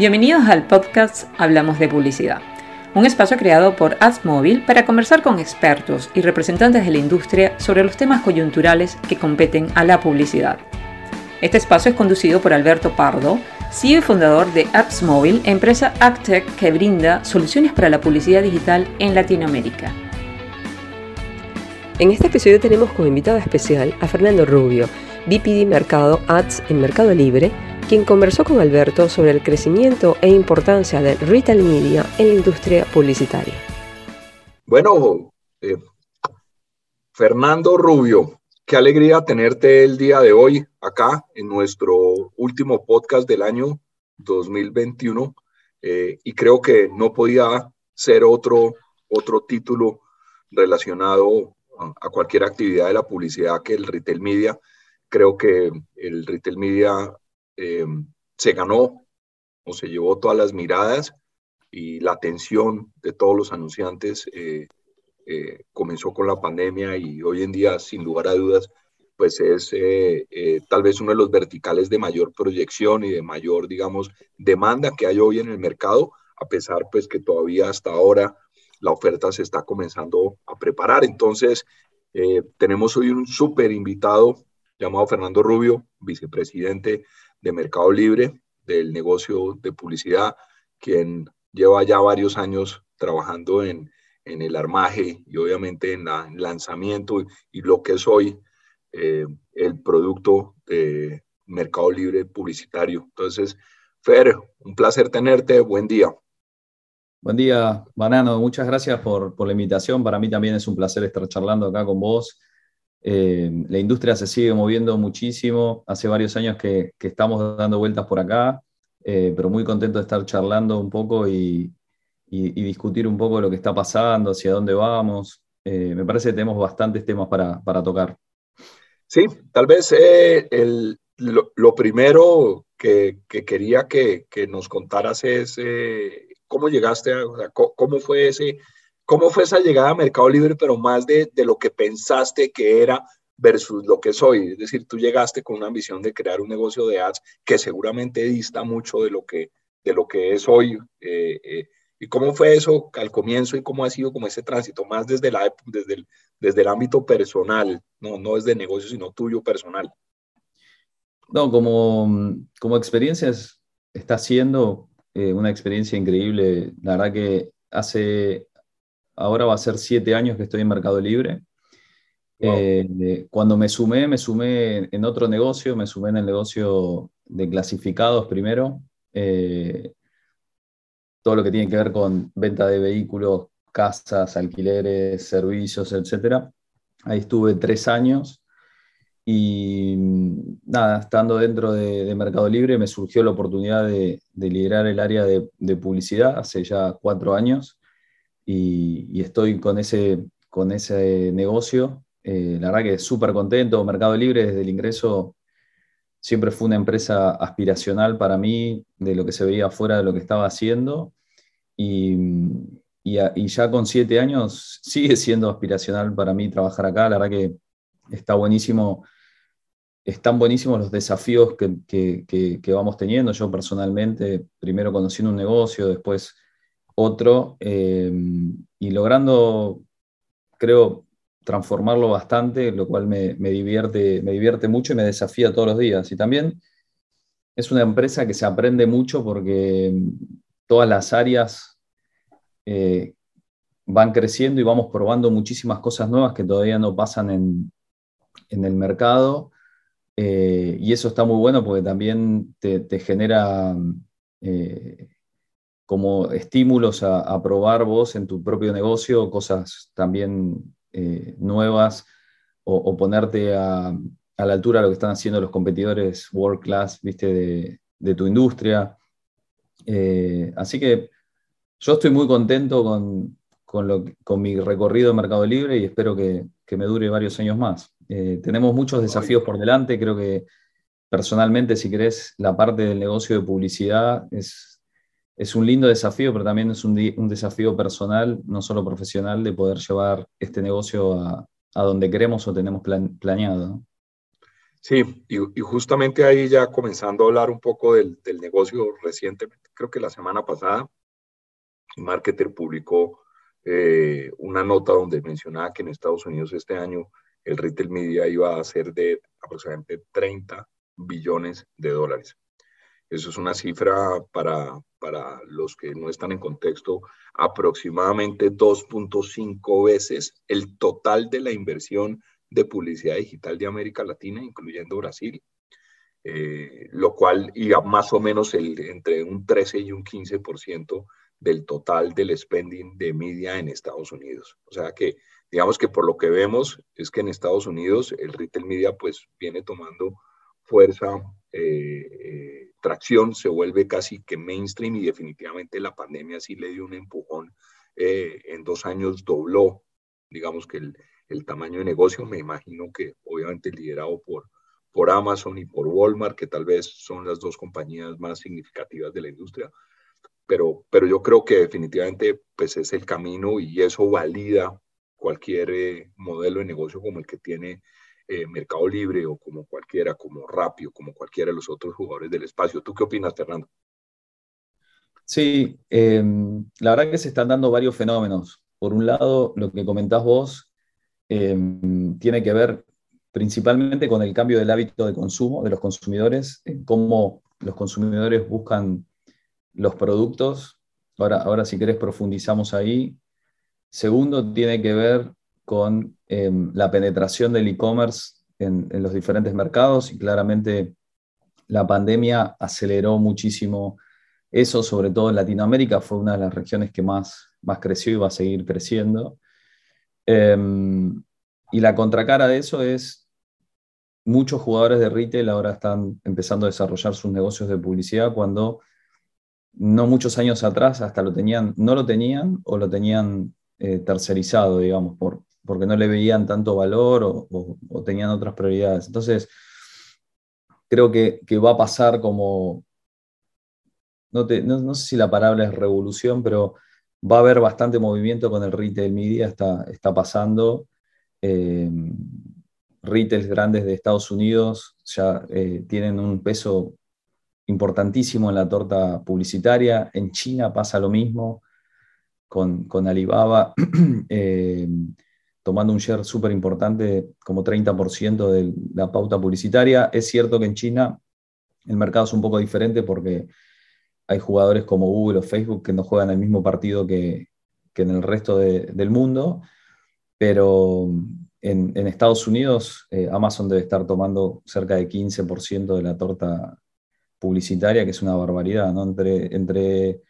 Bienvenidos al podcast Hablamos de Publicidad, un espacio creado por AdsMobile para conversar con expertos y representantes de la industria sobre los temas coyunturales que competen a la publicidad. Este espacio es conducido por Alberto Pardo, CEO y fundador de AdsMobile, empresa AgTech que brinda soluciones para la publicidad digital en Latinoamérica. En este episodio tenemos como invitado especial a Fernando Rubio, VP Mercado Ads en Mercado Libre, quien conversó con Alberto sobre el crecimiento e importancia del retail media en la industria publicitaria. Bueno, eh, Fernando Rubio, qué alegría tenerte el día de hoy acá en nuestro último podcast del año 2021 eh, y creo que no podía ser otro, otro título relacionado a cualquier actividad de la publicidad que el retail media. Creo que el retail media eh, se ganó o se llevó todas las miradas y la atención de todos los anunciantes eh, eh, comenzó con la pandemia y hoy en día, sin lugar a dudas, pues es tal vez uno de los verticales de mayor proyección y de mayor, digamos, demanda que hay hoy en el mercado, a pesar pues que todavía hasta ahora la oferta se está comenzando a preparar. Entonces, tenemos hoy un súper invitado llamado Fernando Rubio, vicepresidente de Mercado Libre, del negocio de publicidad, quien lleva ya varios años trabajando en, el armaje y obviamente en, el lanzamiento y lo que es hoy eh, el producto de Mercado Libre publicitario. Entonces, Fer, un placer tenerte, buen día. Buen día, Banano, muchas gracias por, por la invitación. Para mí también es un placer estar charlando acá con vos eh, la industria se sigue moviendo muchísimo. Hace varios años que, estamos dando vueltas por acá, eh, pero muy contento de estar charlando un poco y, discutir un poco lo que está pasando, hacia dónde vamos. Eh, me parece que tenemos bastantes temas para, tocar. Sí, tal vez lo, primero que, quería que, nos contaras es cómo llegaste, a, cómo fue ese ¿Cómo fue esa llegada a Mercado Libre, pero más de, lo que pensaste que era versus lo que soy? Es decir, tú llegaste con una ambición de crear un negocio de ads que seguramente dista mucho de lo que, de lo que es hoy. Eh, eh, ¿Y cómo fue eso al comienzo y cómo ha sido como ese tránsito, más desde, la, desde, el, desde el ámbito personal, no, no desde negocio, sino tuyo personal? No, como, como experiencia está siendo eh, una experiencia increíble. La verdad que hace ahora va a ser siete años que estoy en Mercado Libre. Eh, cuando me sumé, me sumé en otro negocio, me sumé en el negocio de clasificados primero. Eh, todo lo que tiene que ver con venta de vehículos, casas, alquileres, servicios, etc. Ahí estuve tres años y nada, estando dentro de, Mercado Libre me surgió la oportunidad de, liderar el área de publicidad hace ya cuatro años y, estoy con ese, con ese negocio. Eh, la verdad que súper contento. Mercado Libre desde el ingreso siempre fue una empresa aspiracional para mí de lo que se veía fuera de lo que estaba haciendo. Y, y, ya con siete años sigue siendo aspiracional para mí trabajar acá. La verdad que está buenísimo. Están buenísimos los desafíos que, que, que vamos teniendo. Yo personalmente, primero conociendo un negocio, después otro eh, y logrando, creo, transformarlo bastante, lo cual me, divierte, me divierte mucho y me desafía todos los días. Y también es una empresa que se aprende mucho porque todas las áreas eh, van creciendo y vamos probando muchísimas cosas nuevas que todavía no pasan en, el mercado. Eh, y eso está muy bueno porque también te, te genera como estímulos a, probar vos en tu propio negocio cosas también eh, nuevas o, ponerte a, la altura de lo que están haciendo los competidores world class, viste, de, tu industria. Eh, así que yo estoy muy contento con, con, mi recorrido en Mercado Libre y espero que, me dure varios años más. Eh, tenemos muchos desafíos por delante, creo que personalmente, si querés, la parte del negocio de publicidad es es un lindo desafío, pero también es un, desafío personal, no solo profesional, de poder llevar este negocio a, donde queremos o tenemos planeado. Sí, y, justamente ahí ya comenzando a hablar un poco del, negocio recientemente, creo que la semana pasada, Marketer publicó eh, una nota donde mencionaba que en Estados Unidos este año el retail media iba a ser de aproximadamente 30 billones de dólares. Eso es una cifra para, para los que no están en contexto, aproximadamente 2.5 veces el total de la inversión de publicidad digital de América Latina, incluyendo Brasil, eh, lo cual iba más o menos el, entre un 13 y un 15% del total del spending de media en Estados Unidos. O sea que, digamos que por lo que vemos es que en Estados Unidos el retail media pues viene tomando fuerza, eh, eh, tracción, se vuelve casi que mainstream y definitivamente la pandemia sí le dio un empujón. en dos años dobló, digamos que el, el tamaño de negocio, me imagino que obviamente liderado por, por Amazon y por Walmart, que tal vez son las dos compañías más significativas de la industria, pero, pero yo creo que definitivamente pues es el camino y eso valida cualquier eh, modelo de negocio como el que tiene eh, Mercado Libre o como cualquiera, como Rapio, como cualquiera de los otros jugadores del espacio. ¿Tú qué opinas, Fernando? Sí, em, la verdad que se están dando varios fenómenos. Por un lado, lo que comentás vos, Em, tiene que ver principalmente con el cambio del hábito de consumo de los consumidores, en cómo los consumidores buscan los productos. Ahora, ahora si querés profundizamos ahí. Segundo, tiene que ver con em, la penetración del e-commerce en, los diferentes mercados y claramente la pandemia aceleró muchísimo eso, sobre todo en Latinoamérica, fue una de las regiones que más, más creció y va a seguir creciendo. Em, y la contracara de eso es, muchos jugadores de retail ahora están empezando a desarrollar sus negocios de publicidad cuando no muchos años atrás hasta lo tenían, no lo tenían o lo tenían eh, tercerizado, digamos, por, porque no le veían tanto valor o, tenían otras prioridades. Entonces, creo que, va a pasar como, no, no sé si la palabra es revolución, pero va a haber bastante movimiento con el retail media, está, está pasando. Eh, retails grandes de Estados Unidos ya eh, tienen un peso importantísimo en la torta publicitaria. En China pasa lo mismo con, Alibaba, eh, tomando un share súper importante, como 30% de la pauta publicitaria. Es cierto que en China el mercado es un poco diferente porque hay jugadores como Google o Facebook que no juegan el mismo partido que, en el resto del mundo, pero en, Estados Unidos eh, Amazon debe estar tomando cerca de 15% de la torta publicitaria, que es una barbaridad, ¿no? Entre, entre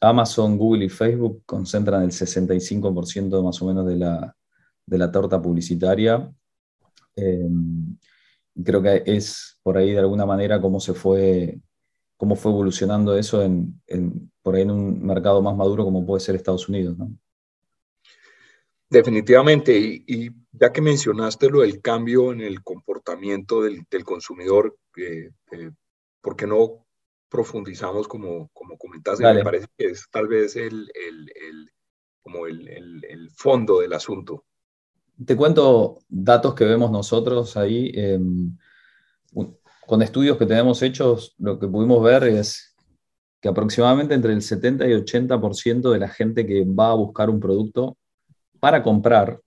Amazon, Google y Facebook concentran el 65% más o menos de la, torta publicitaria. Eh, creo que es por ahí de alguna manera cómo se fue cómo fue evolucionando eso en, por ahí en un mercado más maduro como puede ser Estados Unidos. ¿no? Definitivamente, y, ya que mencionaste lo del cambio en el comportamiento del, consumidor, eh, eh, ¿por qué no profundizamos como, como comentaste? Me parece que es tal vez el, como el, fondo del asunto. Te cuento datos que vemos nosotros ahí. Em, con estudios que tenemos hechos, lo que pudimos ver es que aproximadamente entre el 70 y 80% de la gente que va a buscar un producto para comprar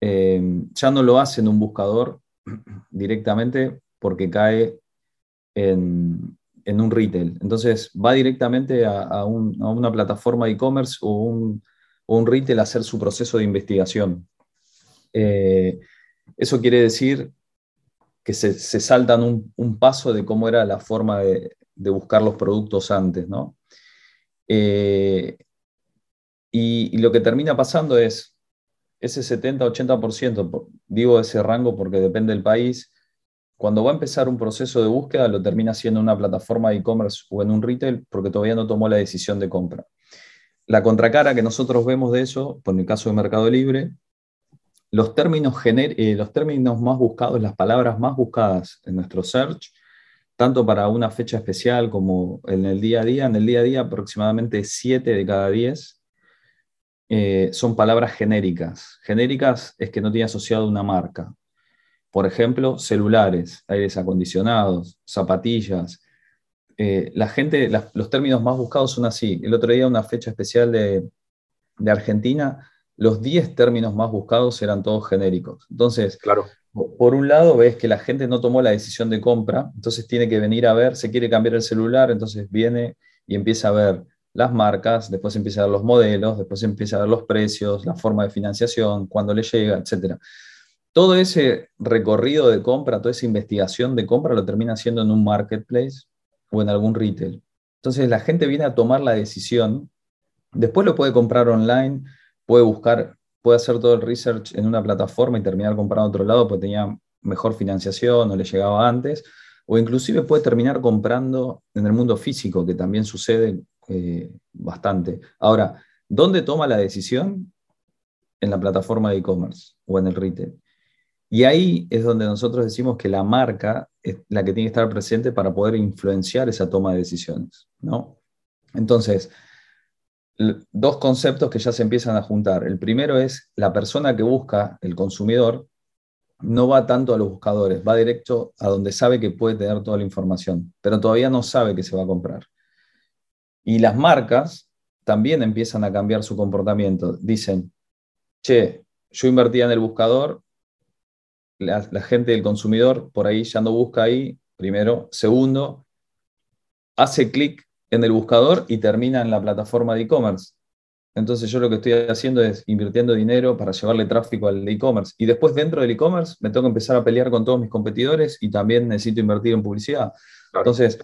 eh, ya no lo hace en un buscador directamente porque cae en, un retail. Entonces va directamente a, una plataforma de e-commerce o un, un, retail a hacer su proceso de investigación. Eh, eso quiere decir que se, saltan un, paso de cómo era la forma de, buscar los productos antes, ¿no? Eh, y, lo que termina pasando es ese 70-80%, digo ese rango porque depende del país, cuando va a empezar un proceso de búsqueda lo termina haciendo en una plataforma de e-commerce o en un retail porque todavía no tomó la decisión de compra. La contracara que nosotros vemos de eso, por el caso de Mercado Libre, los términos, eh, los términos más buscados, las palabras más buscadas en nuestro search, tanto para una fecha especial como en el día a día, en el día a día aproximadamente 7 de cada 10 eh, son palabras genéricas. Genéricas es que no tiene asociado una marca. por ejemplo, celulares, aires acondicionados, zapatillas. Eh, la gente, los términos más buscados son así. El otro día, una fecha especial de Argentina, los 10 términos más buscados eran todos genéricos. Entonces, claro. por un lado ves que la gente no tomó la decisión de compra, entonces tiene que venir a ver, se quiere cambiar el celular, entonces viene y empieza a ver las marcas, después empieza a ver los modelos, después empieza a ver los precios, la forma de financiación, cuándo le llega, etc. Todo ese recorrido de compra, toda esa investigación de compra lo termina haciendo en un marketplace o en algún retail. Entonces la gente viene a tomar la decisión, después lo puede comprar online, puede buscar, puede hacer todo el research en una plataforma y terminar comprando otro lado porque tenía mejor financiación o le llegaba antes, o inclusive puede terminar comprando en el mundo físico, que también sucede eh, bastante. Ahora, ¿dónde toma la decisión? En la plataforma de e-commerce o en el retail. Y ahí es donde nosotros decimos que la marca es la que tiene que estar presente para poder influenciar esa toma de decisiones. ¿no? Entonces, dos conceptos que ya se empiezan a juntar. El primero es la persona que busca, el consumidor, no va tanto a los buscadores, va directo a donde sabe que puede tener toda la información, pero todavía no sabe que se va a comprar. Y las marcas también empiezan a cambiar su comportamiento. Dicen, che, yo invertía en el buscador, la, gente del consumidor por ahí ya no busca ahí, primero. Segundo, hace clic en el buscador y termina en la plataforma de e-commerce. Entonces yo lo que estoy haciendo es invirtiendo dinero para llevarle tráfico al e-commerce. Y después dentro del e-commerce me tengo que empezar a pelear con todos mis competidores y también necesito invertir en publicidad. Entonces,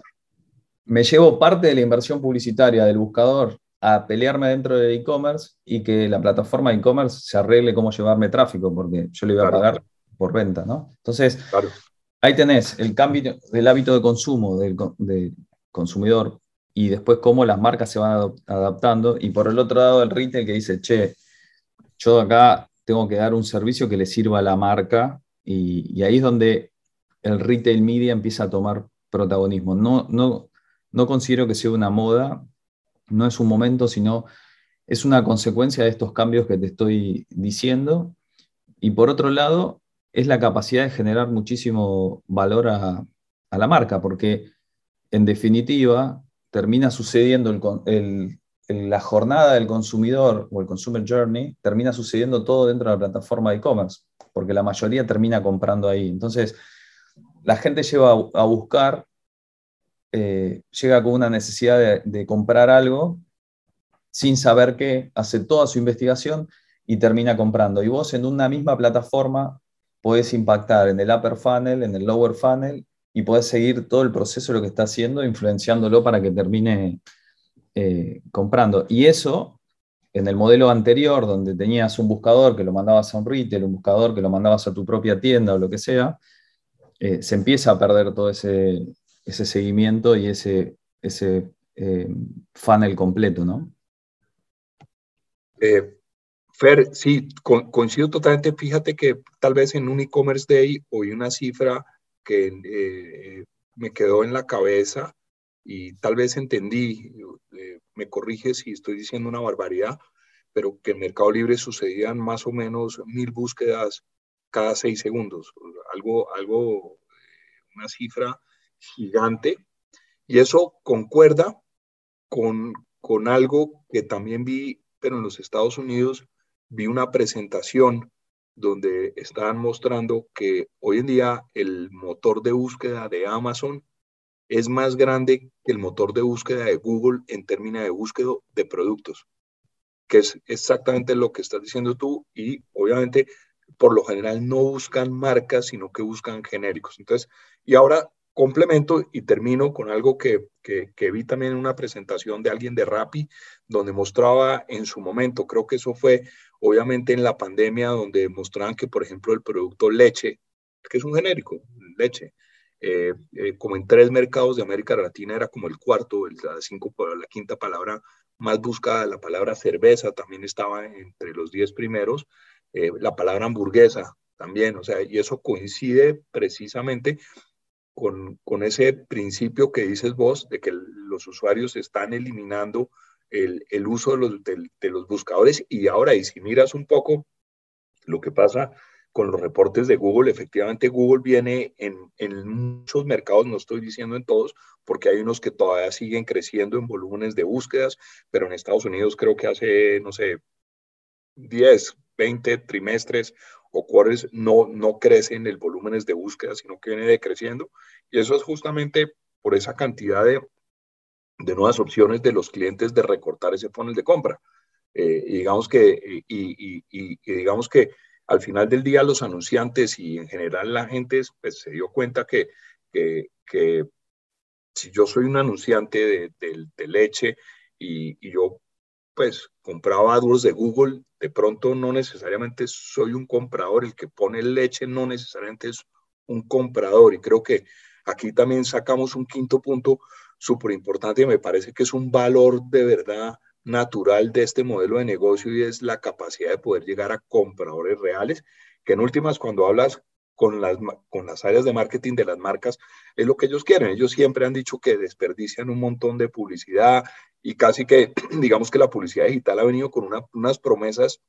me llevo parte de la inversión publicitaria del buscador a pelearme dentro del e-commerce y que la plataforma de e-commerce se arregle cómo llevarme tráfico, porque yo le iba a pagar por venta, ¿no? Entonces, ahí tenés el cambio del hábito de consumo del, del consumidor y después cómo las marcas se van adaptando. Y por el otro lado, el retail que dice, che, yo acá tengo que dar un servicio que le sirva a la marca y, ahí es donde el retail media empieza a tomar protagonismo. No, no, no considero que sea una moda, no es un momento, sino es una consecuencia de estos cambios que te estoy diciendo. Y por otro lado, es la capacidad de generar muchísimo valor a, a la marca, porque en definitiva, termina sucediendo la jornada del consumidor o el consumer journey, termina sucediendo todo dentro de la plataforma de e-commerce, porque la mayoría termina comprando ahí. Entonces, la gente lleva a, buscar, eh, llega con una necesidad de, de comprar algo sin saber qué, hace toda su investigación y termina comprando. Y vos en una misma plataforma podés impactar en el upper funnel, en el lower funnel y podés seguir todo el proceso de lo que está haciendo, influenciándolo para que termine eh, comprando. Y eso, en el modelo anterior, donde tenías un buscador que lo mandabas a un retail, un buscador que lo mandabas a tu propia tienda o lo que sea, eh, se empieza a perder todo ese, ese seguimiento y ese, ese eh, funnel completo, ¿no? Fer, sí, coincido totalmente. Fíjate que tal vez en un e-commerce day oí una cifra que eh, me quedó en la cabeza y tal vez entendí, eh, me corrige si estoy diciendo una barbaridad, pero que en Mercado Libre sucedían más o menos mil búsquedas cada seis segundos, algo, algo, eh, una cifra gigante. Y eso concuerda con, con algo que también vi, pero en los Estados Unidos vi una presentación donde están mostrando que hoy en día el motor de búsqueda de Amazon es más grande que el motor de búsqueda de Google en términos de búsqueda de productos, que es exactamente lo que estás diciendo tú y obviamente por lo general no buscan marcas, sino que buscan genéricos. Entonces, y ahora complemento y termino con algo que, que, vi también en una presentación de alguien de Rappi, donde mostraba en su momento, creo que eso fue obviamente en la pandemia, donde mostraban que, por ejemplo, el producto leche, que es un genérico, leche, eh, eh, como en tres mercados de América Latina era como el cuarto, la, cinco, la quinta palabra más buscada, la palabra cerveza también estaba entre los diez primeros, eh, la palabra hamburguesa también, o sea, y eso coincide precisamente con, con, ese principio que dices vos de que los usuarios están eliminando el, uso de los, de, los, buscadores y ahora, y si miras un poco lo que pasa con los reportes de Google. Efectivamente, Google viene en, en, muchos mercados, no estoy diciendo en todos, porque hay unos que todavía siguen creciendo en volúmenes de búsquedas, pero en Estados Unidos creo que hace, no sé, 10, 20 trimestres o quarters no, no crecen el volúmenes de búsqueda, sino que viene decreciendo. Y eso es justamente por esa cantidad de, de nuevas opciones de los clientes de recortar ese funnel de compra. Eh, y digamos que, y, y, digamos que al final del día los anunciantes y en general la gente pues, se dio cuenta que, que, que si yo soy un anunciante de, de, leche y, y, yo pues compraba AdWords de Google, de pronto no necesariamente soy un comprador, el que pone leche no necesariamente es un comprador y creo que aquí también sacamos un quinto punto súper importante y me parece que es un valor de verdad natural de este modelo de negocio y es la capacidad de poder llegar a compradores reales, que en últimas cuando hablas con las, con las áreas de marketing de las marcas, es lo que ellos quieren. Ellos siempre han dicho que desperdician un montón de publicidad y casi que, digamos que la publicidad digital ha venido con unas promesas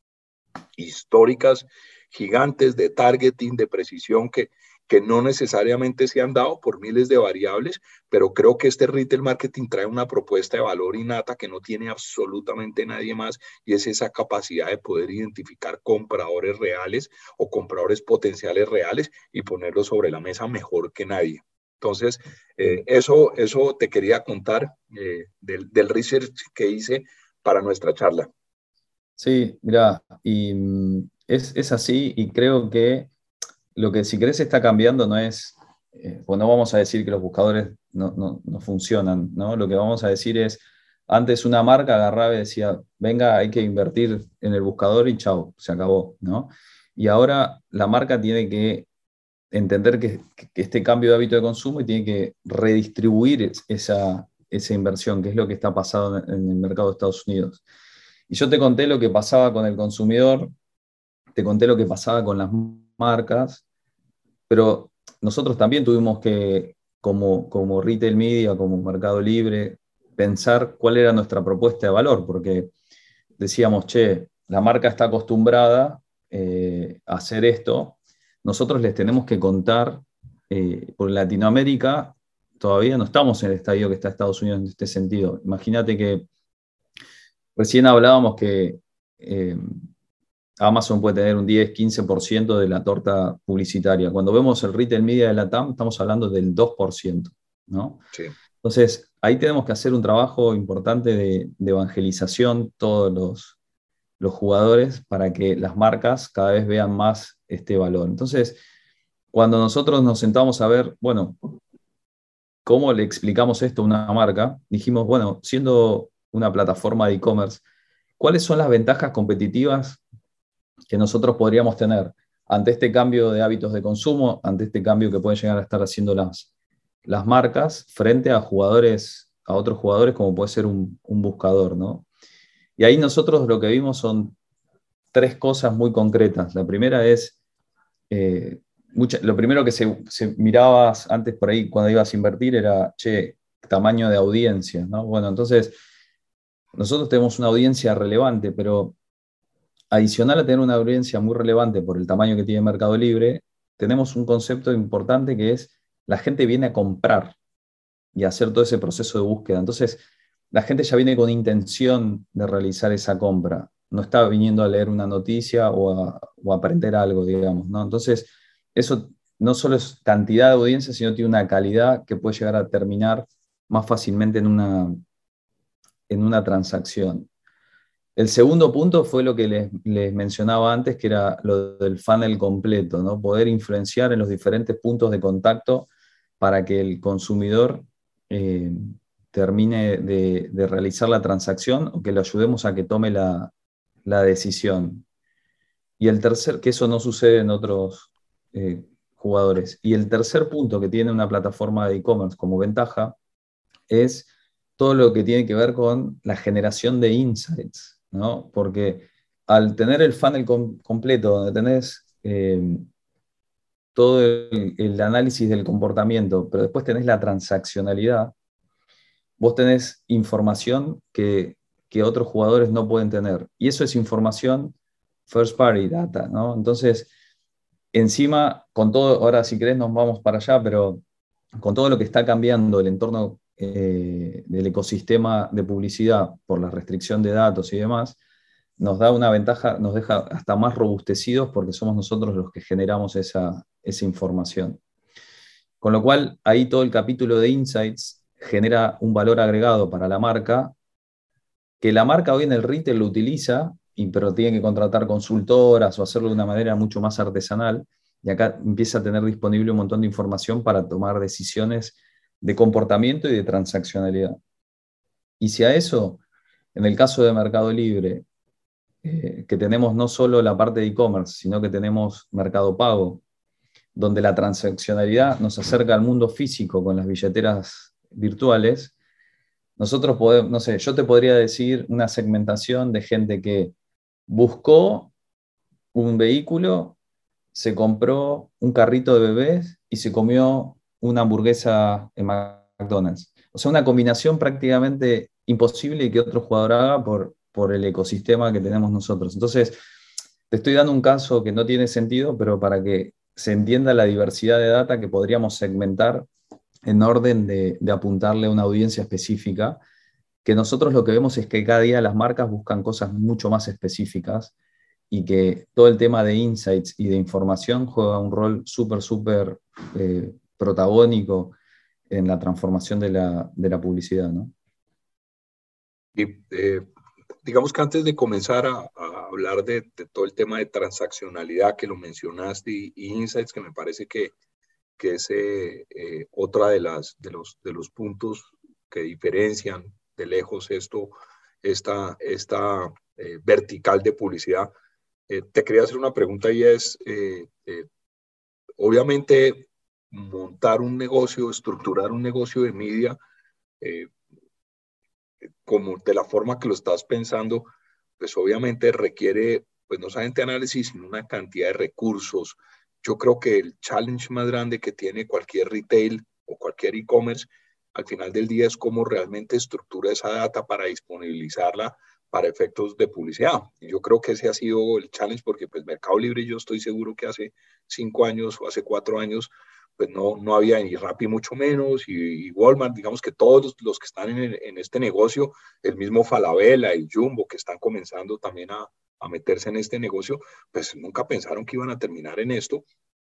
históricas gigantes de targeting, de precisión que, que no necesariamente se han dado por miles de variables, pero creo que este retail marketing trae una propuesta de valor innata que no tiene absolutamente nadie más y es esa capacidad de poder identificar compradores reales o compradores potenciales reales y ponerlos sobre la mesa mejor que nadie. Entonces, eh, eso, eso te quería contar eh, del, del research que hice para nuestra charla. Sí, mira, y mm, es, es así y creo que lo que si crees está cambiando no es, eh, pues no vamos a decir que los buscadores no, funcionan, ¿no? Lo que vamos a decir es, antes una marca agarraba y decía, venga, hay que invertir en el buscador y chao, se acabó, ¿no? Y ahora la marca tiene que entender que, este cambio de hábito de consumo y tiene que redistribuir esa, esa inversión, que es lo que está pasando en el mercado de Estados Unidos. Y yo te conté lo que pasaba con el consumidor, te conté lo que pasaba con las marcas, pero nosotros también tuvimos que, como, como retail media, como mercado libre, pensar cuál era nuestra propuesta de valor, porque decíamos, che, la marca está acostumbrada eh, a hacer esto, nosotros les tenemos que contar, eh, por Latinoamérica todavía no estamos en el estadio que está Estados Unidos en este sentido. Imagínate que recién hablábamos que eh, Amazon puede tener un 10-15% de la torta publicitaria. Cuando vemos el retail media de la TAM, estamos hablando del 2%. ¿no? Entonces, ahí tenemos que hacer un trabajo importante de, evangelización, todos los, los, jugadores, para que las marcas cada vez vean más este valor. Entonces, cuando nosotros nos sentamos a ver, bueno, ¿cómo le explicamos esto a una marca? Dijimos, bueno, siendo una plataforma de e-commerce, ¿cuáles son las ventajas competitivas que nosotros podríamos tener ante este cambio de hábitos de consumo, ante este cambio que pueden llegar a estar haciendo las, las marcas frente a jugadores, a otros jugadores como puede ser un, buscador, ¿no? Y ahí nosotros lo que vimos son tres cosas muy concretas. La primera es, eh, lo primero que se, se, mirabas antes por ahí cuando ibas a invertir era, che, tamaño de audiencia, ¿no? Bueno, entonces, nosotros tenemos una audiencia relevante, pero adicional a tener una audiencia muy relevante por el tamaño que tiene Mercado Libre, tenemos un concepto importante que es la gente viene a comprar y a hacer todo ese proceso de búsqueda. Entonces, la gente ya viene con intención de realizar esa compra, no está viniendo a leer una noticia o a, aprender algo, digamos. ¿no? Entonces, eso no solo es cantidad de audiencia, sino tiene una calidad que puede llegar a terminar más fácilmente en una, en una transacción. El segundo punto fue lo que les, mencionaba antes, que era lo del funnel completo, ¿no? poder influenciar en los diferentes puntos de contacto para que el consumidor eh, termine de, realizar la transacción o que le ayudemos a que tome la, decisión. Y el tercer, que eso no sucede en otros eh, jugadores. Y el tercer punto que tiene una plataforma de e-commerce como ventaja es todo lo que tiene que ver con la generación de insights. ¿No? Porque al tener el funnel completo, donde tenés eh, todo el, análisis del comportamiento, pero después tenés la transaccionalidad, vos tenés información que, otros jugadores no pueden tener. Y eso es información first party data, ¿no? Entonces, encima, con todo, ahora si querés nos vamos para allá, pero con todo lo que está cambiando el entorno eh, del ecosistema de publicidad por la restricción de datos y demás, nos da una ventaja, nos deja hasta más robustecidos porque somos nosotros los que generamos esa, esa información. Con lo cual, ahí todo el capítulo de Insights genera un valor agregado para la marca, que la marca hoy en el retail lo utiliza, pero tiene que contratar consultoras o hacerlo de una manera mucho más artesanal, y acá empieza a tener disponible un montón de información para tomar decisiones de comportamiento y de transaccionalidad. Y si a eso, en el caso de Mercado Libre, eh, que tenemos no solo la parte de e-commerce, sino que tenemos Mercado Pago, donde la transaccionalidad nos acerca al mundo físico con las billeteras virtuales, nosotros podemos, no sé, yo te podría decir una segmentación de gente que buscó un vehículo, se compró un carrito de bebés y se comió una hamburguesa en McDonald's. O sea, una combinación prácticamente imposible que otro jugador haga por, por el ecosistema que tenemos nosotros. Entonces, te estoy dando un caso que no tiene sentido, pero para que se entienda la diversidad de data que podríamos segmentar en orden de, apuntarle a una audiencia específica, que nosotros lo que vemos es que cada día las marcas buscan cosas mucho más específicas y que todo el tema de insights y de información juega un rol súper, súper eh, protagónico en la transformación de la, publicidad. ¿no? Y, eh, digamos que antes de comenzar a, hablar de, todo el tema de transaccionalidad que lo mencionaste y, insights, que me parece que, que es eh, eh, otra de, las, de, los, de los puntos que diferencian de lejos esto, esta, esta eh, vertical de publicidad. te quería hacer una pregunta y es, obviamente, montar un negocio, estructurar un negocio de media, como de la forma que lo estás pensando, pues obviamente requiere, pues no solamente análisis, sino una cantidad de recursos. Yo creo que el challenge más grande que tiene cualquier retail o cualquier e-commerce al final del día es cómo realmente estructura esa data para disponibilizarla para efectos de publicidad. Y yo creo que ese ha sido el challenge porque pues Mercado Libre yo estoy seguro que hace cinco años o hace cuatro años pues no, no había ni Rappi mucho menos, y, Walmart, digamos que todos los, que están en, en, este negocio, el mismo Falabella y Jumbo, que están comenzando también a, a, meterse en este negocio, pues nunca pensaron que iban a terminar en esto.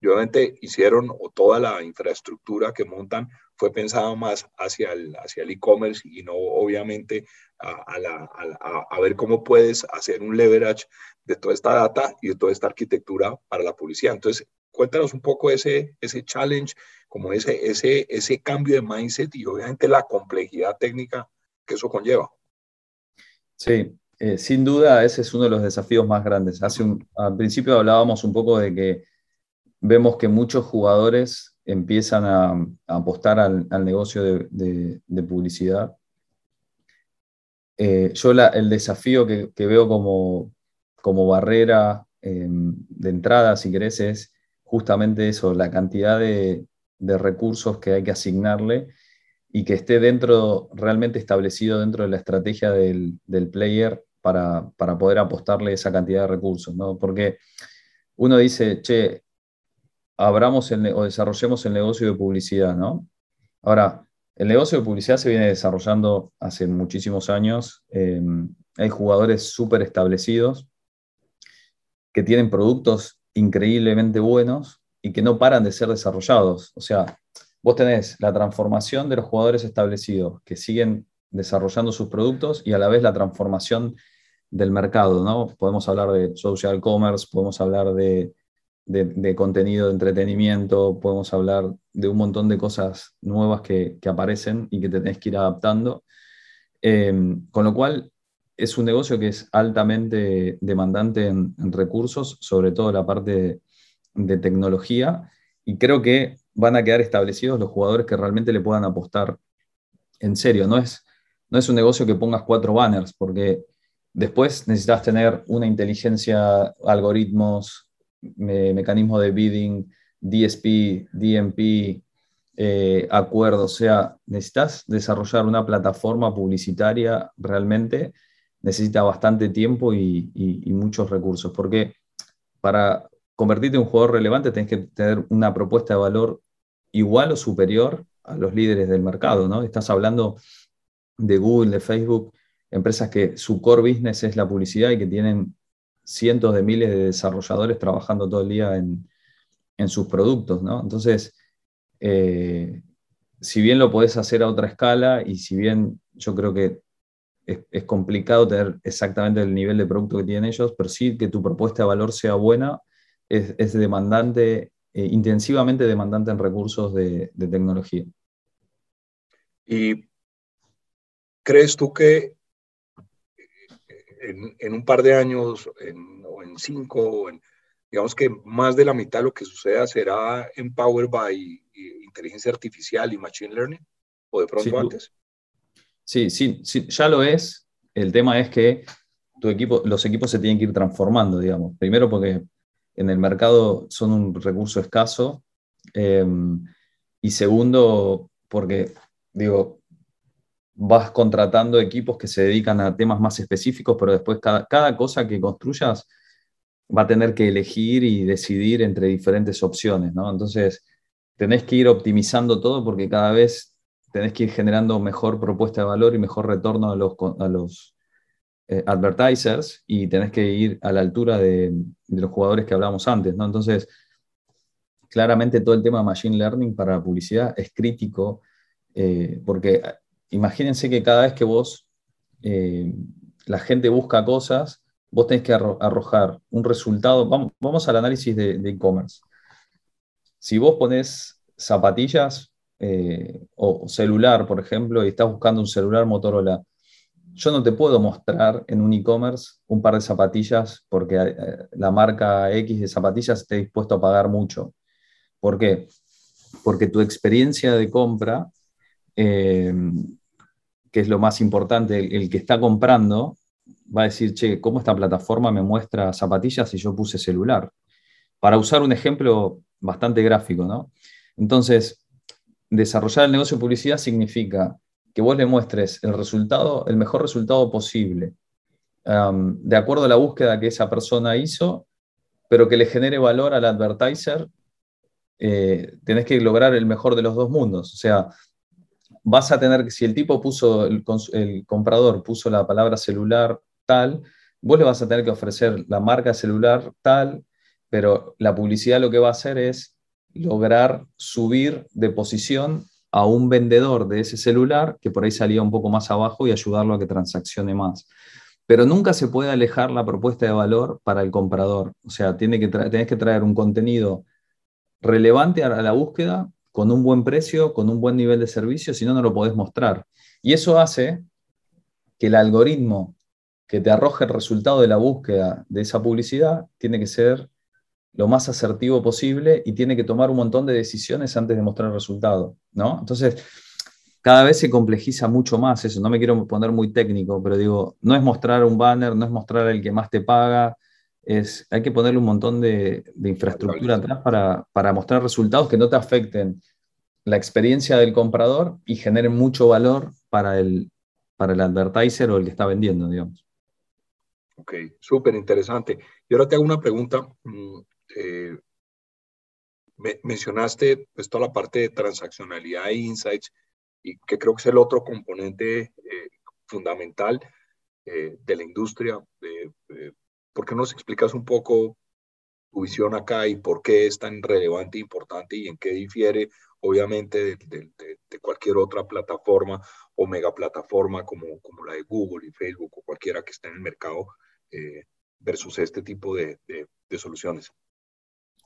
Obviamente hicieron, o toda la infraestructura que montan fue pensada más hacia el hacia e-commerce y no obviamente a, la, a, ver cómo puedes hacer un leverage de toda esta data y de toda esta arquitectura para la publicidad. Entonces, cuéntanos un poco ese, ese challenge, como ese, ese, ese cambio de mindset y obviamente la complejidad técnica que eso conlleva. Sí, eh, sin duda ese es uno de los desafíos más grandes. Hace al principio hablábamos un poco de que vemos que muchos jugadores empiezan a, apostar al, negocio de, publicidad. Eh, yo el desafío que, veo como, como barrera eh, de entrada, si querés, es justamente eso, la cantidad de, recursos que hay que asignarle y que esté dentro, realmente establecido dentro de la estrategia del, player para, poder apostarle esa cantidad de recursos, ¿no? Porque uno dice, che, abramos o desarrollemos el negocio de publicidad, ¿no? Ahora, el negocio de publicidad se viene desarrollando hace muchísimos años. Em, hay jugadores súper establecidos que tienen productos increíblemente buenos y que no paran de ser desarrollados. O sea, vos tenés la transformación de los jugadores establecidos que siguen desarrollando sus productos y a la vez la transformación del mercado, ¿no? Podemos hablar de social commerce, podemos hablar de, contenido de entretenimiento, podemos hablar de un montón de cosas nuevas que, aparecen y que tenés que ir adaptando. Eh, con lo cual, es un negocio que es altamente demandante en, recursos, sobre todo la parte de, tecnología, y creo que van a quedar establecidos los jugadores que realmente le puedan apostar en serio. No es, no es un negocio que pongas cuatro banners, porque después necesitas tener una inteligencia, algoritmos, mecanismos de bidding, DSP, DMP, eh, acuerdos. O sea, necesitas desarrollar una plataforma publicitaria realmente necesita bastante tiempo y, muchos recursos, porque para convertirte en un jugador relevante, tenés que tener una propuesta de valor igual o superior a los líderes del mercado, ¿no? Estás hablando de Google, de Facebook, empresas que su core business es la publicidad y que tienen cientos de miles de desarrolladores trabajando todo el día en, sus productos, ¿no? Entonces, eh, si bien lo podés hacer a otra escala y si bien yo creo que es, complicado tener exactamente el nivel de producto que tienen ellos, pero sí que tu propuesta de valor sea buena, es, demandante, eh, intensivamente demandante en recursos de, tecnología. ¿Y crees tú que en, un par de años, o en cinco, digamos que más de la mitad de lo que suceda será empowered by inteligencia artificial y machine learning? ¿O de pronto antes? Sí, sí, sí, ya lo es. El tema es que tu equipo, los equipos se tienen que ir transformando, digamos. Primero porque en el mercado son un recurso escaso. Em, y segundo, porque, digo, vas contratando equipos que se dedican a temas más específicos, pero después cada, cada cosa que construyas va a tener que elegir y decidir entre diferentes opciones, ¿no? Entonces, tenés que ir optimizando todo porque cada vez tenés que ir generando mejor propuesta de valor y mejor retorno a los, a los eh, advertisers y tenés que ir a la altura de, los jugadores que hablábamos antes, ¿no? Entonces, claramente todo el tema de Machine Learning para publicidad es crítico eh, porque imagínense que cada vez que vos, la gente busca cosas, vos tenés que arrojar un resultado, vamos, al análisis de e-commerce si vos pones zapatillas eh, o celular, por ejemplo, y estás buscando un celular Motorola, yo no te puedo mostrar en un e-commerce un par de zapatillas porque eh, la marca X de zapatillas esté dispuesto a pagar mucho. ¿Por qué? Porque tu experiencia de compra, eh, que es lo más importante, el, que está comprando, va a decir, che, ¿cómo esta plataforma me muestra zapatillas si yo puse celular? Para usar un ejemplo bastante gráfico, ¿no? Entonces, desarrollar el negocio de publicidad significa que vos le muestres el resultado, el mejor resultado posible, de acuerdo a la búsqueda que esa persona hizo, pero que le genere valor al advertiser, eh, tenés que lograr el mejor de los dos mundos. O sea, vas a tener que, si el tipo puso, el, comprador puso la palabra celular tal, vos le vas a tener que ofrecer la marca celular tal, pero la publicidad lo que va a hacer es lograr subir de posición a un vendedor de ese celular que por ahí salía un poco más abajo y ayudarlo a que transaccione más. Pero nunca se puede alejar la propuesta de valor para el comprador. O sea, tiene que tenés que traer un contenido relevante a la búsqueda con un buen precio, con un buen nivel de servicio, si no, no lo podés mostrar. Y eso hace que el algoritmo que te arroje el resultado de la búsqueda de esa publicidad tiene que ser lo más asertivo posible y tiene que tomar un montón de decisiones antes de mostrar el resultado, ¿no? Entonces, cada vez se complejiza mucho más eso. No me quiero poner muy técnico, pero digo, no es mostrar un banner, no es mostrar el que más te paga, es, hay que ponerle un montón de, infraestructura atrás para, para, mostrar resultados que no te afecten la experiencia del comprador y generen mucho valor para el, para el advertiser o el que está vendiendo, digamos. Ok, súper interesante. Y ahora te hago una pregunta. Mm, eh, mencionaste pues, toda la parte de transaccionalidad e insights, y que creo que es el otro componente eh, fundamental eh, de la industria. ¿Por qué nos explicas un poco tu visión acá y por qué es tan relevante e importante y en qué difiere, obviamente, de, cualquier otra plataforma o megaplataforma como, como la de Google y Facebook o cualquiera que esté en el mercado versus este tipo de soluciones?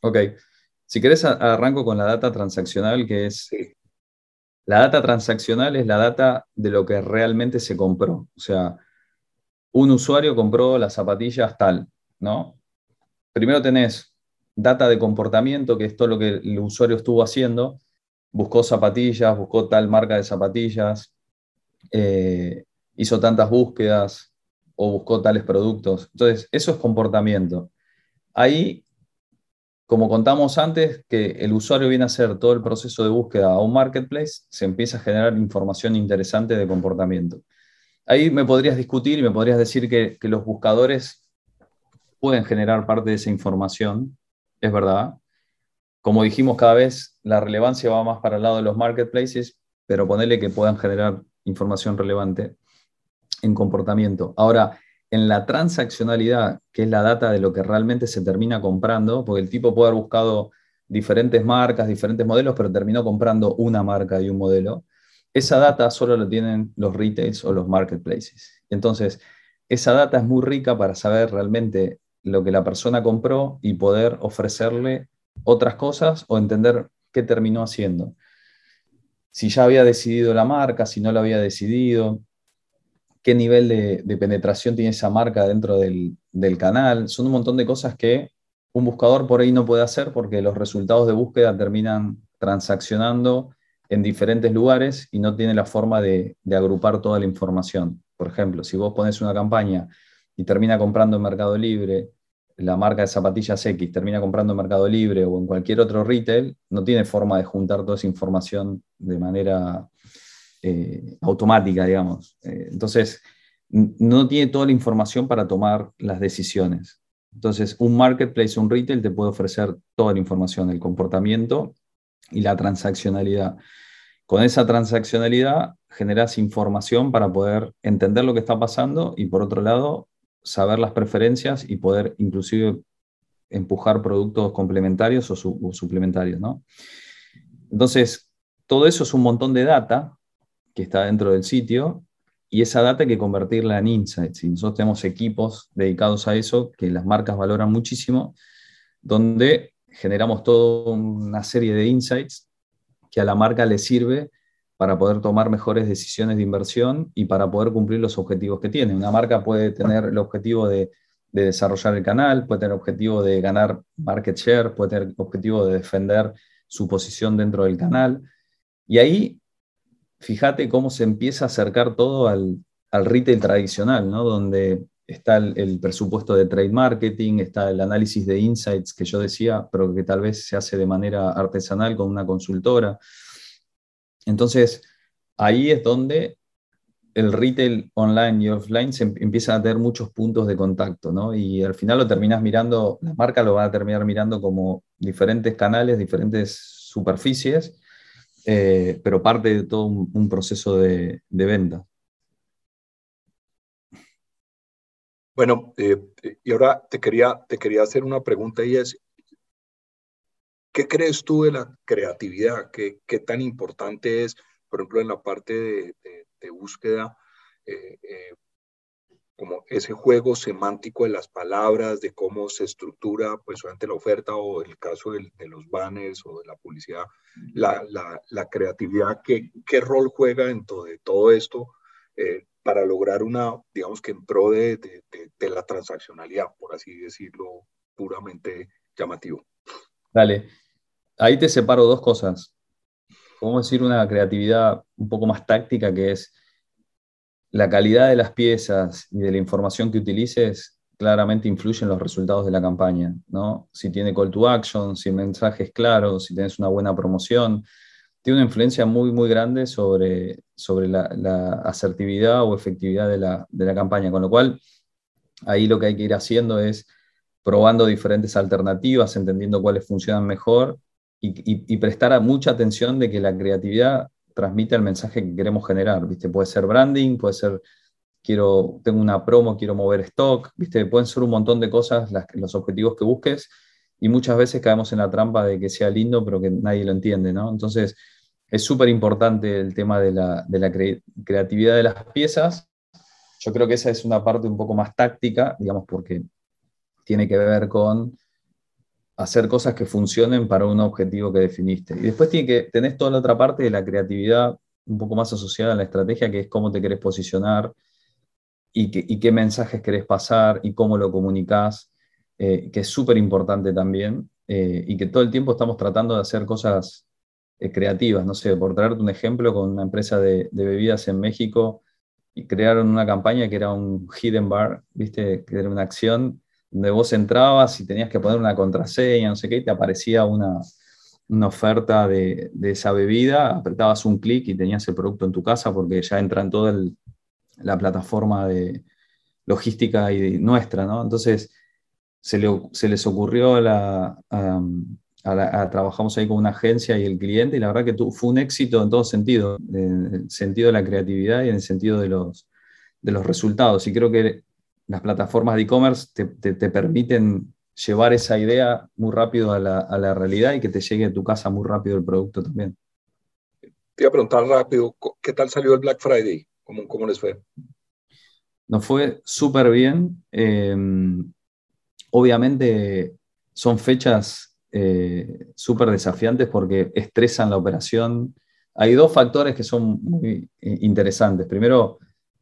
Ok. Si querés, arranco con la data transaccional, que es... La data transaccional es la data de lo que realmente se compró. O sea, un usuario compró las zapatillas tal, ¿no? Primero tenés data de comportamiento, que es todo lo que el usuario estuvo haciendo. Buscó zapatillas, buscó tal marca de zapatillas, eh, hizo tantas búsquedas o buscó tales productos. Entonces, eso es comportamiento. Ahí como contamos antes, que el usuario viene a hacer todo el proceso de búsqueda a un marketplace, se empieza a generar información interesante de comportamiento. Ahí me podrías discutir y me podrías decir que, los buscadores pueden generar parte de esa información, es verdad. Como dijimos, cada vez la relevancia va más para el lado de los marketplaces, pero ponerle que puedan generar información relevante en comportamiento. Ahora, en la transaccionalidad, que es la data de lo que realmente se termina comprando, porque el tipo puede haber buscado diferentes marcas, diferentes modelos, pero terminó comprando una marca y un modelo, esa data solo lo tienen los retails o los marketplaces. Entonces, esa data es muy rica para saber realmente lo que la persona compró y poder ofrecerle otras cosas o entender qué terminó haciendo. Si ya había decidido la marca, si no lo había decidido, qué nivel de, penetración tiene esa marca dentro del, canal. Son un montón de cosas que un buscador por ahí no puede hacer porque los resultados de búsqueda terminan transaccionando en diferentes lugares y no tiene la forma de, agrupar toda la información. Por ejemplo, si vos pones una campaña y termina comprando en Mercado Libre, la marca de zapatillas X termina comprando en Mercado Libre o en cualquier otro retail, no tiene forma de juntar toda esa información de manera eh, automática, digamos. Eh, entonces, no tiene toda la información para tomar las decisiones. Entonces, un marketplace, un retail te puede ofrecer toda la información, el comportamiento y la transaccionalidad. Con esa transaccionalidad generas información para poder entender lo que está pasando y por otro lado, saber las preferencias y poder inclusive empujar productos complementarios o, suplementarios. ¿no? Entonces, todo eso es un montón de data que está dentro del sitio y esa data hay que convertirla en insights. Nosotros tenemos equipos dedicados a eso que las marcas valoran muchísimo, donde generamos toda una serie de insights que a la marca le sirve para poder tomar mejores decisiones de inversión y para poder cumplir los objetivos que tiene. Una marca puede tener el objetivo de, de desarrollar el canal, puede tener el objetivo de ganar market share, puede tener el objetivo de defender su posición dentro del canal. Y ahí fíjate cómo se empieza a acercar todo al, retail tradicional, ¿no? donde está el, presupuesto de trade marketing, está el análisis de insights que yo decía, pero que tal vez se hace de manera artesanal con una consultora. Entonces, ahí es donde el retail online y offline se em, empiezan a tener muchos puntos de contacto, ¿no? Y al final lo terminas mirando, la marca lo va a terminar mirando como diferentes canales, diferentes superficies, eh, pero parte de todo un, proceso de, venta. Bueno, eh, y ahora te quería, te quería hacer una pregunta y es, ¿qué crees tú de la creatividad? ¿Qué, tan importante es, por ejemplo, en la parte de, búsqueda? Eh, como ese juego semántico de las palabras, de cómo se estructura, pues durante la oferta o el caso de, los banners o de la publicidad, la, creatividad, ¿qué, ¿qué, rol juega en todo, de todo esto eh, para lograr una, digamos que en pro de, de, la transaccionalidad, por así decirlo, puramente llamativo? Dale, ahí te separo dos cosas. Vamos decir una creatividad un poco más táctica que es la calidad de las piezas y de la información que utilices claramente influye en los resultados de la campaña, ¿no? Si tiene call to action, si el mensaje es claro, si tienes una buena promoción, tiene una influencia muy, muy grande sobre, sobre la, asertividad o efectividad de la, de la, campaña, con lo cual ahí lo que hay que ir haciendo es probando diferentes alternativas, entendiendo cuáles funcionan mejor y, y prestar mucha atención de que la creatividad transmite el mensaje que queremos generar, ¿viste? Puede ser branding, puede ser, quiero, tengo una promo, quiero mover stock, ¿viste? Pueden ser un montón de cosas los objetivos que busques y muchas veces caemos en la trampa de que sea lindo pero que nadie lo entiende, ¿no? Entonces, es súper importante el tema de la, creatividad de las piezas. Yo creo que esa es una parte un poco más táctica, digamos, porque tiene que ver con hacer cosas que funcionen para un objetivo que definiste. Y después tiene que, tenés toda la otra parte de la creatividad un poco más asociada a la estrategia, que es cómo te querés posicionar y, qué mensajes querés pasar y cómo lo comunicás, eh, que es súper importante también, eh, y que todo el tiempo estamos tratando de hacer cosas eh, creativas. No sé, por traerte un ejemplo, con una empresa de, de bebidas en México, y crearon una campaña que era un hidden bar, ¿viste? Que era una acción donde vos entrabas y tenías que poner una contraseña, no sé qué, y te aparecía una, oferta de, esa bebida, apretabas un clic y tenías el producto en tu casa porque ya entra en toda la plataforma de logística y nuestra, ¿no? Entonces, se, les ocurrió la, trabajamos ahí con una agencia y el cliente, y la verdad que fue un éxito en todo sentido, en el sentido de la creatividad y en el sentido de los, de los resultados. Y creo que las plataformas de e-commerce te, permiten llevar esa idea muy rápido a la, a la, realidad y que te llegue a tu casa muy rápido el producto también. Te iba a preguntar rápido, ¿qué tal salió el Black Friday? ¿Cómo, cómo les fue? Nos fue súper bien. Em, obviamente son fechas eh, súper desafiantes porque estresan la operación. Hay dos factores que son muy eh, interesantes. Primero,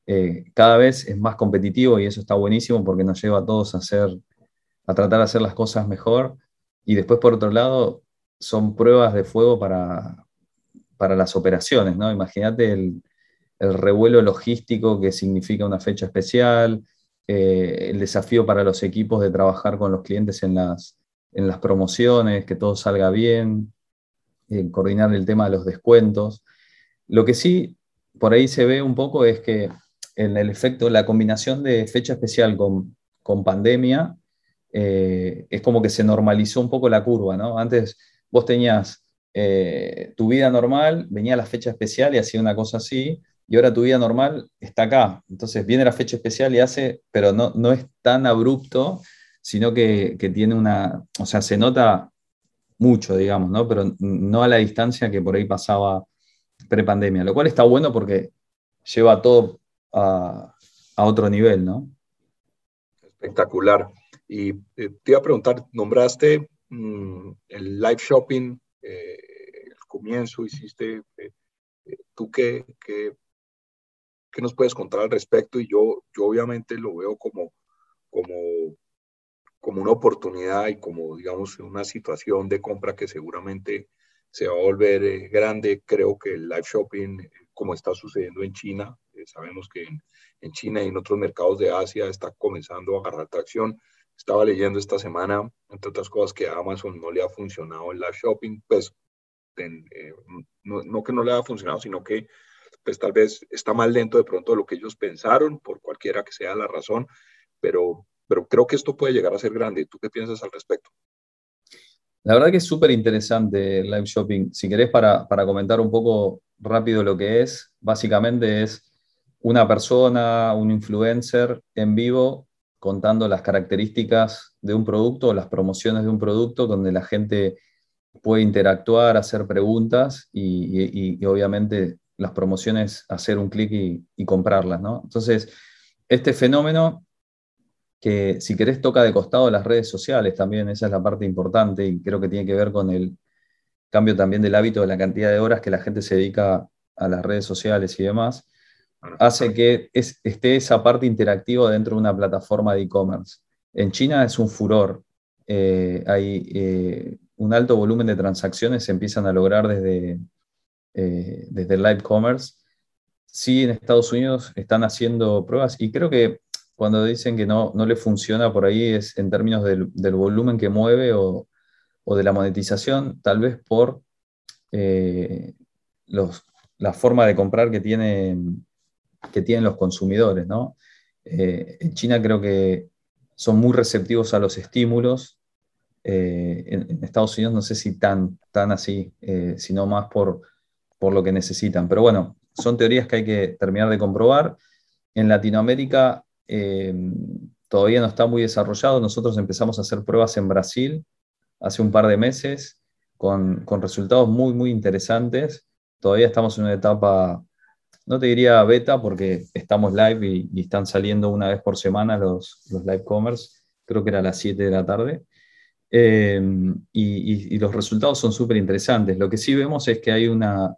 eh, cada vez es más competitivo y eso está buenísimo porque nos lleva a todos a, hacer, a tratar de hacer las cosas mejor. Y después, por otro lado, son pruebas de fuego para, para las operaciones, ¿no? Imagínate el, revuelo logístico que significa una fecha especial, eh, el desafío para los equipos de trabajar con los clientes en las, en las promociones, que todo salga bien, eh, coordinar el tema de los descuentos. Lo que sí por ahí se ve un poco es que en el efecto, la combinación de fecha especial con, con pandemia, eh, es como que se normalizó un poco la curva, ¿no? Antes vos tenías eh, tu vida normal, venía la fecha especial y hacía una cosa así, y ahora tu vida normal está acá. Entonces viene la fecha especial y hace, pero no, no es tan abrupto, sino que, tiene una, o sea, se nota mucho, digamos, ¿no? Pero no a la distancia que por ahí pasaba prepandemia, lo cual está bueno porque lleva todo a, otro nivel, ¿no? Espectacular. Y eh, te iba a preguntar, nombraste mm, el live shopping eh, el comienzo, hiciste, eh, tú qué, qué, qué, nos puedes contar al respecto y yo, yo obviamente lo veo como, como, como una oportunidad y como, digamos, una situación de compra que seguramente se va a volver grande. Creo que el live shopping, como está sucediendo en China, sabemos que en, en China y en otros mercados de Asia está comenzando a agarrar tracción estaba leyendo esta semana, entre otras cosas, que a Amazon no le ha funcionado el live shopping, pues eh, no, que no le ha funcionado, sino que pues tal vez está más lento de pronto de lo que ellos pensaron, por cualquiera que sea la razón, pero, pero creo que esto puede llegar a ser grande. ¿Tú qué piensas al respecto? La verdad que es súper interesante el live shopping. Si querés, para, para comentar un poco rápido lo que es, básicamente es una persona, un influencer en vivo contando las características de un producto las promociones de un producto donde la gente puede interactuar, hacer preguntas y, obviamente las promociones hacer un clic y, comprarlas. ¿no? Entonces, este fenómeno que si querés toca de costado las redes sociales también, esa es la parte importante y creo que tiene que ver con el cambio también del hábito de la cantidad de horas que la gente se dedica a las redes sociales y demás hace que esté esa parte interactiva dentro de una plataforma de e-commerce. En China es un furor. Eh, hay eh, un alto volumen de transacciones se empiezan a lograr desde, eh, desde live commerce. Sí, en Estados Unidos están haciendo pruebas y creo que cuando dicen que no, no le funciona por ahí es en términos del, volumen que mueve o, o, de la monetización, tal vez por los, la forma de comprar que tienen que tienen los consumidores. ¿no? Eh, en China creo que son muy receptivos a los estímulos. Eh, en, Estados Unidos no sé si tan, tan así, eh, sino más por, por lo que necesitan. Pero bueno, son teorías que hay que terminar de comprobar. En Latinoamérica todavía no está muy desarrollado. Nosotros empezamos a hacer pruebas en Brasil hace un par de meses con, con resultados muy, muy interesantes. Todavía estamos en una etapa no te diría beta porque estamos live y, están saliendo una vez por semana los, los live commerce, creo que era a las 7 de la tarde. Em, y, los resultados son súper interesantes. Lo que sí vemos es que hay una,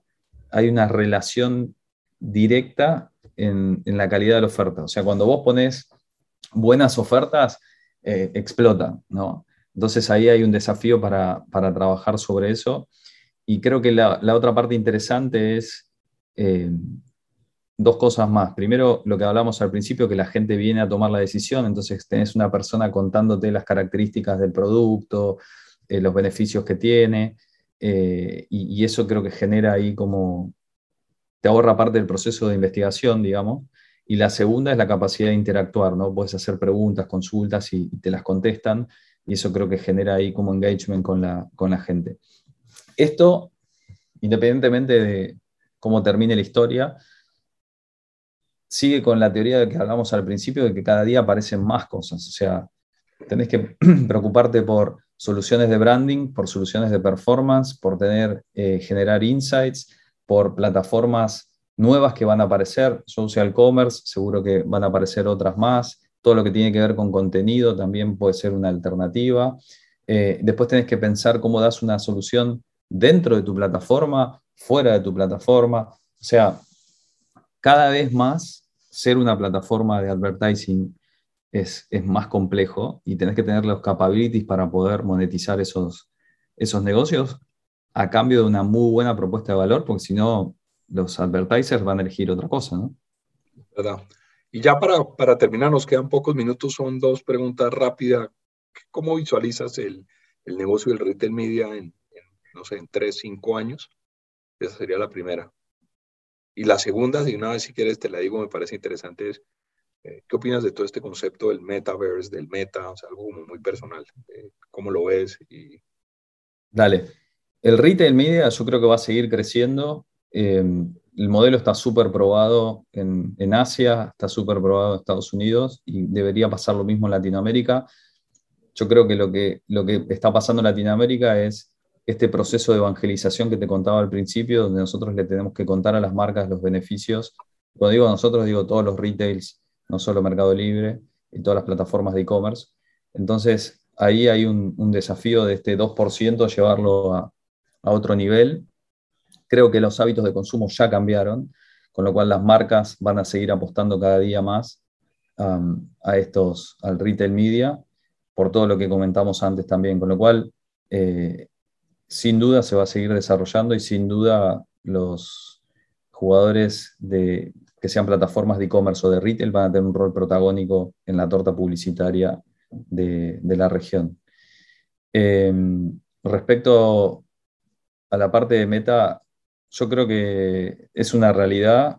hay una relación directa en, la calidad de la oferta. O sea, cuando vos pones buenas ofertas, eh, explota, ¿no? Entonces ahí hay un desafío para, trabajar sobre eso. Y creo que la, otra parte interesante es em, dos cosas más. Primero, lo que hablamos al principio, que la gente viene a tomar la decisión, entonces tenés una persona contándote las características del producto, eh, los beneficios que tiene, eh, y, eso creo que genera ahí como, te ahorra parte del proceso de investigación, digamos, Y la segunda es la capacidad de interactuar, ¿no? Puedes hacer preguntas, consultas y, te las contestan, y eso creo que genera ahí como engagement con la, con la gente. Esto, independientemente de cómo termine la historia, sigue con la teoría de que hablamos al principio, de que cada día aparecen más cosas. O sea, tenés que preocuparte por soluciones de branding, por soluciones de performance, por tener, eh, generar insights, por plataformas nuevas que van a aparecer, social commerce, seguro que van a aparecer otras más, todo lo que tiene que ver con contenido también puede ser una alternativa. Eh, después tenés que pensar cómo das una solución dentro de tu plataforma, fuera de tu plataforma. O sea, cada vez más ser una plataforma de advertising es, más complejo y tenés que tener los capabilities para poder monetizar esos, esos negocios a cambio de una muy buena propuesta de valor, porque si no, los advertisers van a elegir otra cosa, ¿no? ¿Verdad? Y ya para, para terminar, nos quedan pocos minutos, son dos preguntas rápidas. ¿Cómo visualizas el, el negocio del retail media en, no sé, en tres, cinco años? Esa sería la primera. Y la segunda, si una vez si quieres te la digo, me parece interesante, es eh, ¿qué opinas de todo este concepto del metaverse, del meta? O sea, algo muy personal. Eh, ¿Cómo lo ves? Y... Dale. El retail media yo creo que va a seguir creciendo. Em, el modelo está súper probado en, en, Asia, está súper probado en Estados Unidos y debería pasar lo mismo en Latinoamérica. Yo creo que lo que, lo que está pasando en Latinoamérica es este proceso de evangelización que te contaba al principio, donde nosotros le tenemos que contar a las marcas los beneficios. Cuando digo nosotros, digo todos los retails, no solo Mercado Libre y todas las plataformas de e-commerce. Entonces, ahí hay un, desafío de este 2% llevarlo a, otro nivel. Creo que los hábitos de consumo ya cambiaron, con lo cual las marcas van a seguir apostando cada día más um, a estos, al retail media, por todo lo que comentamos antes también, con lo cual eh, sin duda se va a seguir desarrollando y sin duda los jugadores de, que sean plataformas de e-commerce o de retail van a tener un rol protagónico en la torta publicitaria de, la región. Em, respecto a la parte de meta, yo creo que es una realidad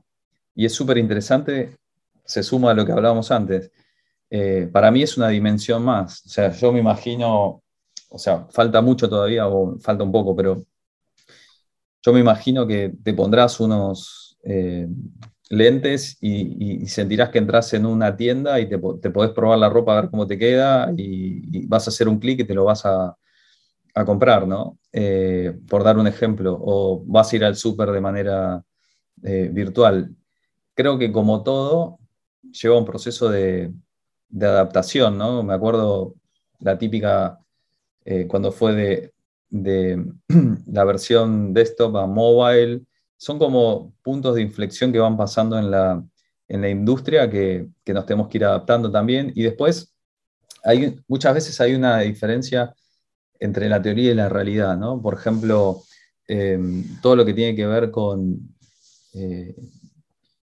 y es súper interesante, se suma a lo que hablábamos antes. Eh, para mí es una dimensión más, o sea, yo me imagino o sea, falta mucho todavía, o falta un poco, pero yo me imagino que te pondrás unos eh, lentes y, sentirás que entras en una tienda y te, podés probar la ropa a ver cómo te queda y, vas a hacer un clic y te lo vas a, comprar, ¿no? Eh, por dar un ejemplo, o vas a ir al súper de manera eh, virtual. Creo que como todo, lleva un proceso de, adaptación, ¿no? Me acuerdo la típica eh, cuando fue de, la versión desktop a mobile. Son como puntos de inflexión que van pasando en la, industria que, nos tenemos que ir adaptando también. Y después, hay, muchas veces hay una diferencia entre la teoría y la realidad, ¿no? Por ejemplo, em, todo lo que tiene que ver con eh,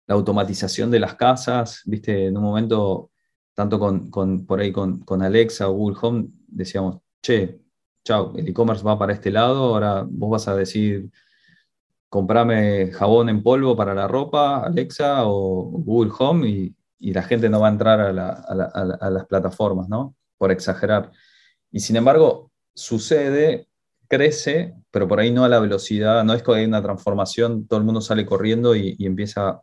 la automatización de las casas, viste, en un momento, tanto con, por ahí con, con, Alexa o Google Home, decíamos, che, chao, el e-commerce va para este lado, ahora vos vas a decir, comprame jabón en polvo para la ropa, Alexa o Google Home, y, la gente no va a entrar a, las plataformas, ¿no? Por exagerar. Y sin embargo, sucede, crece, pero por ahí no a la velocidad, no es que hay una transformación, todo el mundo sale corriendo y, y empieza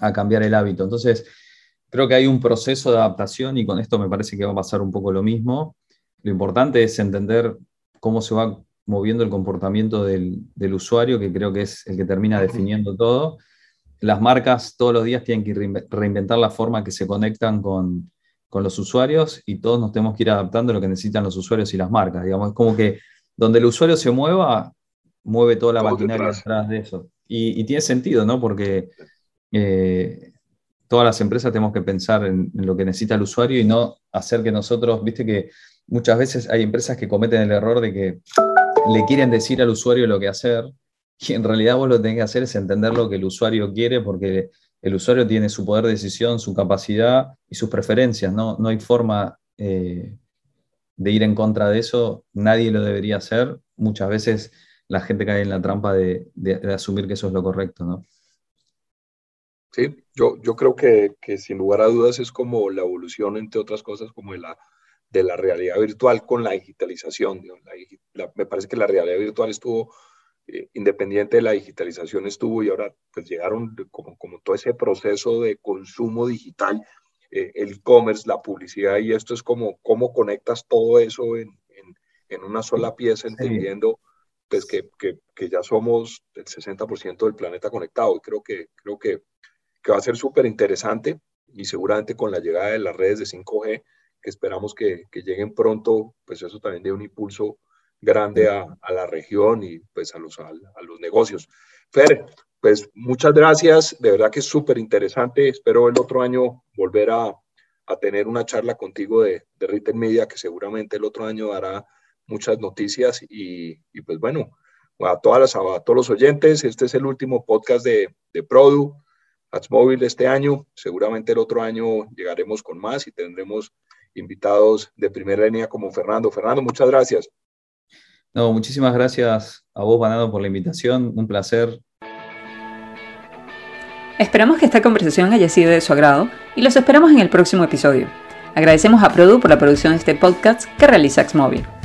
a cambiar el hábito. Entonces, creo que hay un proceso de adaptación y con esto me parece que va a pasar un poco lo mismo. Lo importante es entender cómo se va moviendo el comportamiento del, usuario, que creo que es el que termina definiendo todo. Las marcas todos los días tienen que reinventar la forma que se conectan con, los usuarios y todos nos tenemos que ir adaptando a lo que necesitan los usuarios y las marcas. Digamos, es como que donde el usuario se mueva, mueve toda la maquinaria detrás. de eso. Y, tiene sentido, ¿no? Porque eh, todas las empresas tenemos que pensar en, en, lo que necesita el usuario y no hacer que nosotros, viste que muchas veces hay empresas que cometen el error de que le quieren decir al usuario lo que hacer y en realidad vos lo que tenés que hacer es entender lo que el usuario quiere porque el usuario tiene su poder de decisión, su capacidad y sus preferencias. No, no hay forma eh, de ir en contra de eso, nadie lo debería hacer. Muchas veces la gente cae en la trampa de, asumir que eso es lo correcto. ¿no? Sí, Yo, yo creo que, sin lugar a dudas es como la evolución, entre otras cosas, como de la, de la realidad virtual con la digitalización. me parece que la realidad virtual estuvo eh, independiente de la digitalización, estuvo y ahora pues llegaron como, como todo ese proceso de consumo digital, eh, el e-commerce, la publicidad y esto es como cómo conectas todo eso en, en, en una sola pieza, entendiendo pues que, que, que, ya somos el 60% del planeta conectado. Y creo que, creo que, que va a ser súper interesante y seguramente con la llegada de las redes de 5G, que esperamos que, que lleguen pronto, pues eso también dé un impulso grande a, a la región y pues a los, a, los negocios. Fer, pues muchas gracias, de verdad que es súper interesante, espero el otro año volver a, a tener una charla contigo de, de Retail Media, que seguramente el otro año dará muchas noticias y, y pues bueno, a, todas las, a todos los oyentes, este es el último podcast de, de Produ, de este año, seguramente el otro año llegaremos con más y tendremos invitados de primera línea como Fernando. Fernando, muchas gracias. No, muchísimas gracias a vos, Banano, por la invitación. Un placer. Esperamos que esta conversación haya sido de su agrado y los esperamos en el próximo episodio. Agradecemos a Produ por la producción de este podcast que realiza Xmobile.